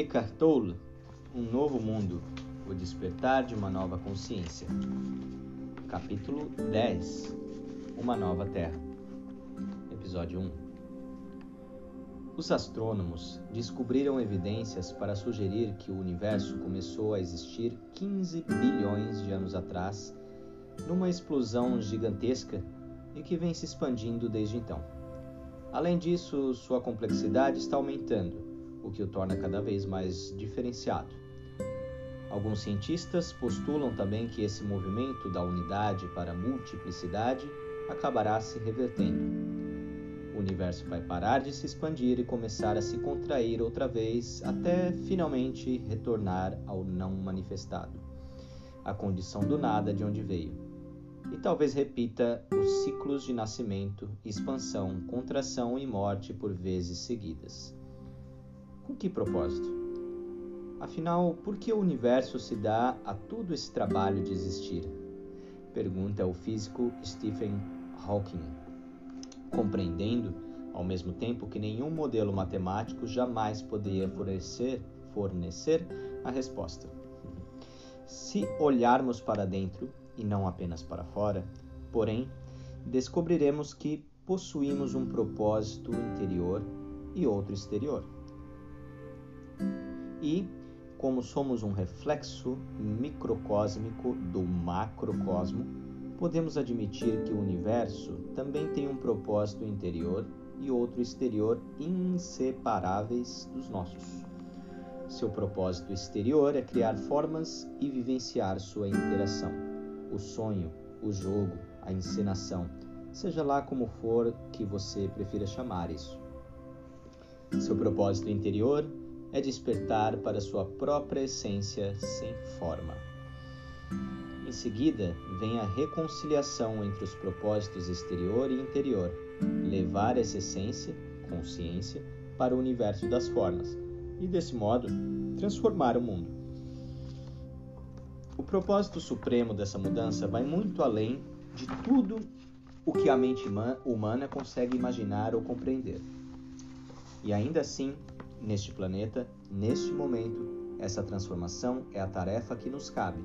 Eckhart Tolle, Um Novo Mundo, O Despertar de uma Nova Consciência. Capítulo 10, Uma Nova Terra. Episódio 1. Os astrônomos descobriram evidências para sugerir que o universo começou a existir 15 bilhões de anos atrás, numa explosão gigantesca e que vem se expandindo desde então. Além disso, sua complexidade está aumentando o que o torna cada vez mais diferenciado. Alguns cientistas postulam também que esse movimento da unidade para a multiplicidade acabará se revertendo. O universo vai parar de se expandir e começar a se contrair outra vez, até finalmente retornar ao não manifestado, a condição do nada de onde veio. E talvez repita os ciclos de nascimento, expansão, contração e morte por vezes seguidas. Com que propósito? Afinal, por que o universo se dá a todo esse trabalho de existir? Pergunta o físico Stephen Hawking, compreendendo, ao mesmo tempo que nenhum modelo matemático jamais poderia fornecer, fornecer a resposta. Se olharmos para dentro e não apenas para fora, porém, descobriremos que possuímos um propósito interior e outro exterior. E, como somos um reflexo microcósmico do macrocosmo, podemos admitir que o universo também tem um propósito interior e outro exterior inseparáveis dos nossos. Seu propósito exterior é criar formas e vivenciar sua interação, o sonho, o jogo, a encenação, seja lá como for que você prefira chamar isso. Seu propósito interior é despertar para sua própria essência sem forma. Em seguida, vem a reconciliação entre os propósitos exterior e interior, levar essa essência, consciência, para o universo das formas e, desse modo, transformar o mundo. O propósito supremo dessa mudança vai muito além de tudo o que a mente humana consegue imaginar ou compreender. E ainda assim, neste planeta, neste momento, essa transformação é a tarefa que nos cabe,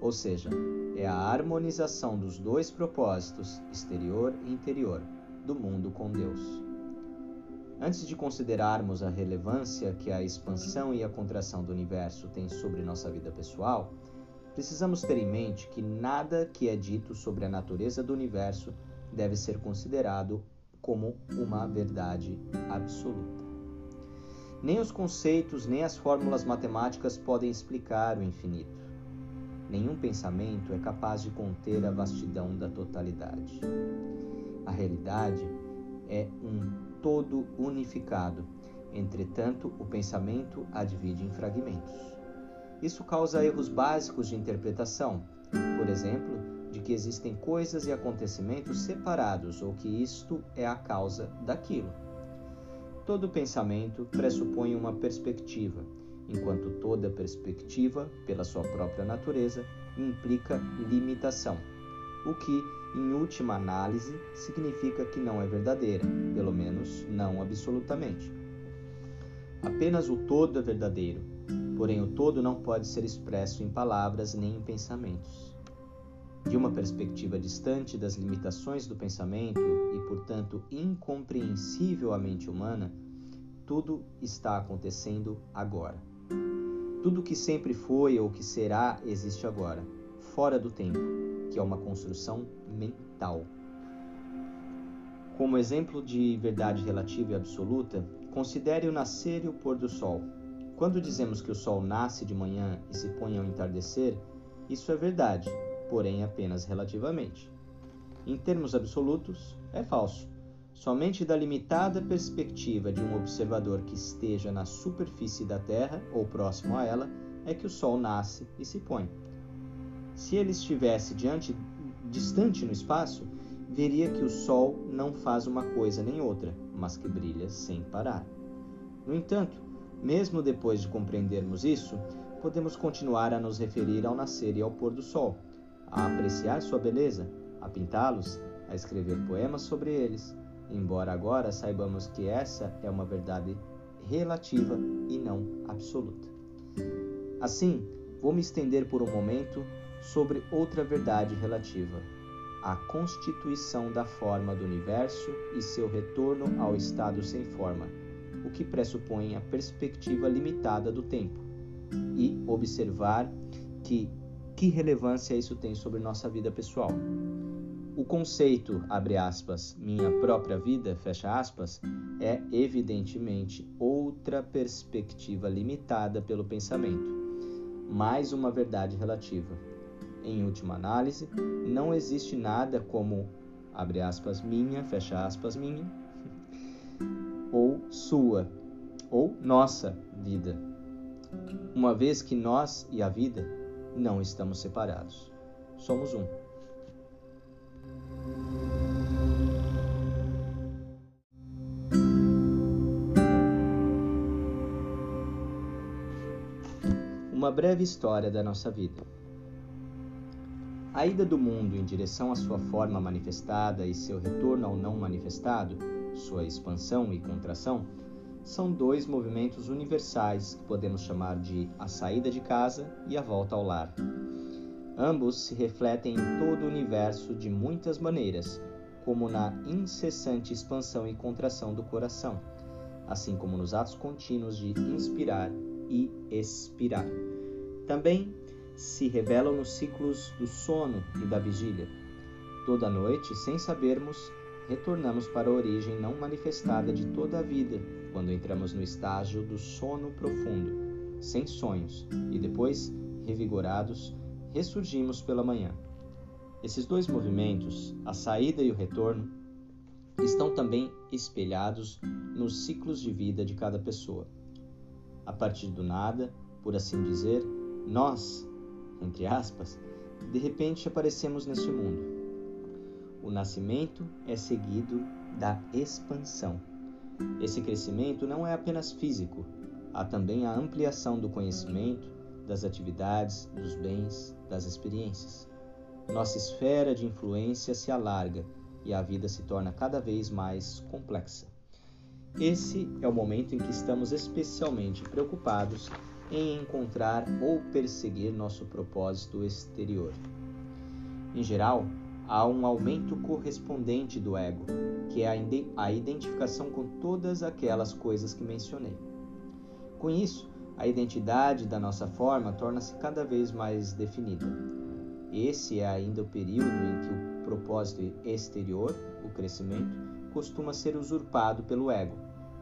ou seja, é a harmonização dos dois propósitos, exterior e interior, do mundo com Deus. Antes de considerarmos a relevância que a expansão e a contração do universo têm sobre nossa vida pessoal, precisamos ter em mente que nada que é dito sobre a natureza do universo deve ser considerado como uma verdade absoluta. Nem os conceitos nem as fórmulas matemáticas podem explicar o infinito. Nenhum pensamento é capaz de conter a vastidão da totalidade. A realidade é um todo unificado, entretanto, o pensamento a divide em fragmentos. Isso causa erros básicos de interpretação, por exemplo, de que existem coisas e acontecimentos separados ou que isto é a causa daquilo. Todo pensamento pressupõe uma perspectiva, enquanto toda perspectiva, pela sua própria natureza, implica limitação, o que, em última análise, significa que não é verdadeira, pelo menos não absolutamente. Apenas o todo é verdadeiro, porém o todo não pode ser expresso em palavras nem em pensamentos. De uma perspectiva distante das limitações do pensamento e, portanto, incompreensível à mente humana, tudo está acontecendo agora. Tudo que sempre foi ou que será existe agora, fora do tempo, que é uma construção mental. Como exemplo de verdade relativa e absoluta, considere o nascer e o pôr do sol. Quando dizemos que o sol nasce de manhã e se põe ao entardecer, isso é verdade, porém apenas relativamente. Em termos absolutos, é falso Somente da limitada perspectiva de um observador que esteja na superfície da Terra ou próximo a ela é que o Sol nasce e se põe. Se ele estivesse diante, distante no espaço, veria que o Sol não faz uma coisa nem outra, mas que brilha sem parar. No entanto, mesmo depois de compreendermos isso, podemos continuar a nos referir ao nascer e ao pôr do sol, a apreciar sua beleza, a pintá-los, a escrever poemas sobre eles, embora agora saibamos que essa é uma verdade relativa e não absoluta. Assim, vou me estender por um momento sobre outra verdade relativa, a constituição da forma do universo e seu retorno ao estado sem forma, o que pressupõe a perspectiva limitada do tempo, e observar que que relevância isso tem sobre nossa vida pessoal. O conceito, abre aspas, minha própria vida, fecha aspas, é evidentemente outra perspectiva limitada pelo pensamento, mais uma verdade relativa. Em última análise, não existe nada como, abre aspas, minha, fecha aspas, minha, ou sua, ou nossa vida, uma vez que nós e a vida não estamos separados. Somos um. Uma breve história da nossa vida. A ida do mundo em direção à sua forma manifestada e seu retorno ao não manifestado, sua expansão e contração, são dois movimentos universais que podemos chamar de a saída de casa e a volta ao lar. Ambos se refletem em todo o universo de muitas maneiras, como na incessante expansão e contração do coração, assim como nos atos contínuos de inspirar e expirar. Também se revelam nos ciclos do sono e da vigília. Toda noite, sem sabermos, retornamos para a origem não manifestada de toda a vida, quando entramos no estágio do sono profundo, sem sonhos, e depois, revigorados, ressurgimos pela manhã. Esses dois movimentos, a saída e o retorno, estão também espelhados nos ciclos de vida de cada pessoa. A partir do nada, por assim dizer, nós, entre aspas, de repente aparecemos neste mundo o nascimento é seguido da expansão. Esse crescimento não é apenas físico, há também a ampliação do conhecimento, das atividades, dos bens, das experiências. Nossa esfera de influência se alarga e a vida se torna cada vez mais complexa. Esse é o momento em que estamos especialmente preocupados em encontrar ou perseguir nosso propósito exterior. Em geral, há um aumento correspondente do ego, que é a identificação com todas aquelas coisas que mencionei. Com isso, a identidade da nossa forma torna-se cada vez mais definida. Esse é ainda o período em que o propósito exterior, o crescimento, costuma ser usurpado pelo ego,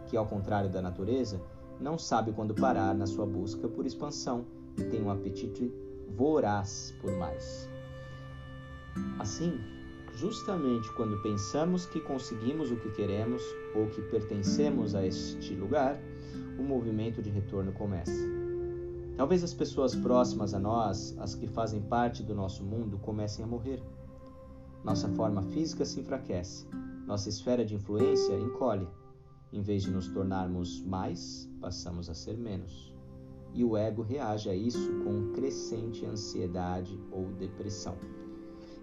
que, ao contrário da natureza, não sabe quando parar na sua busca por expansão e tem um apetite voraz por mais. Assim, justamente quando pensamos que conseguimos o que queremos ou que pertencemos a este lugar, o movimento de retorno começa. Talvez as pessoas próximas a nós, as que fazem parte do nosso mundo, comecem a morrer. Nossa forma física se enfraquece, nossa esfera de influência encolhe. Em vez de nos tornarmos mais, passamos a ser menos. E o ego reage a isso com crescente ansiedade ou depressão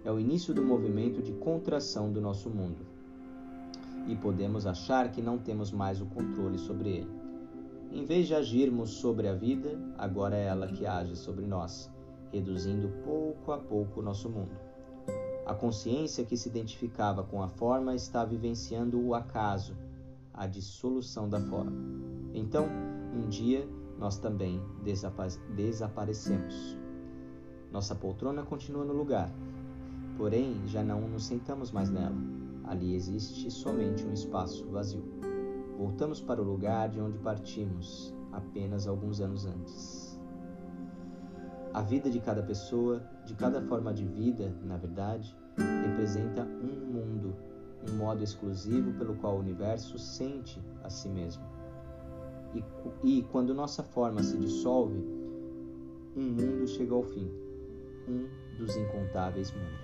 é o início do movimento de contração do nosso mundo. E podemos achar que não temos mais o controle sobre ele. Em vez de agirmos sobre a vida, agora é ela que age sobre nós, reduzindo pouco a pouco o nosso mundo. A consciência que se identificava com a forma está vivenciando o acaso, a dissolução da forma. Então, um dia, nós também desapa desaparecemos. Nossa poltrona continua no lugar, Porém, já não nos sentamos mais nela. Ali existe somente um espaço vazio. Voltamos para o lugar de onde partimos apenas alguns anos antes. A vida de cada pessoa, de cada forma de vida, na verdade, representa um mundo, um modo exclusivo pelo qual o universo sente a si mesmo. E, e quando nossa forma se dissolve, um mundo chega ao fim, um dos incontáveis mundos.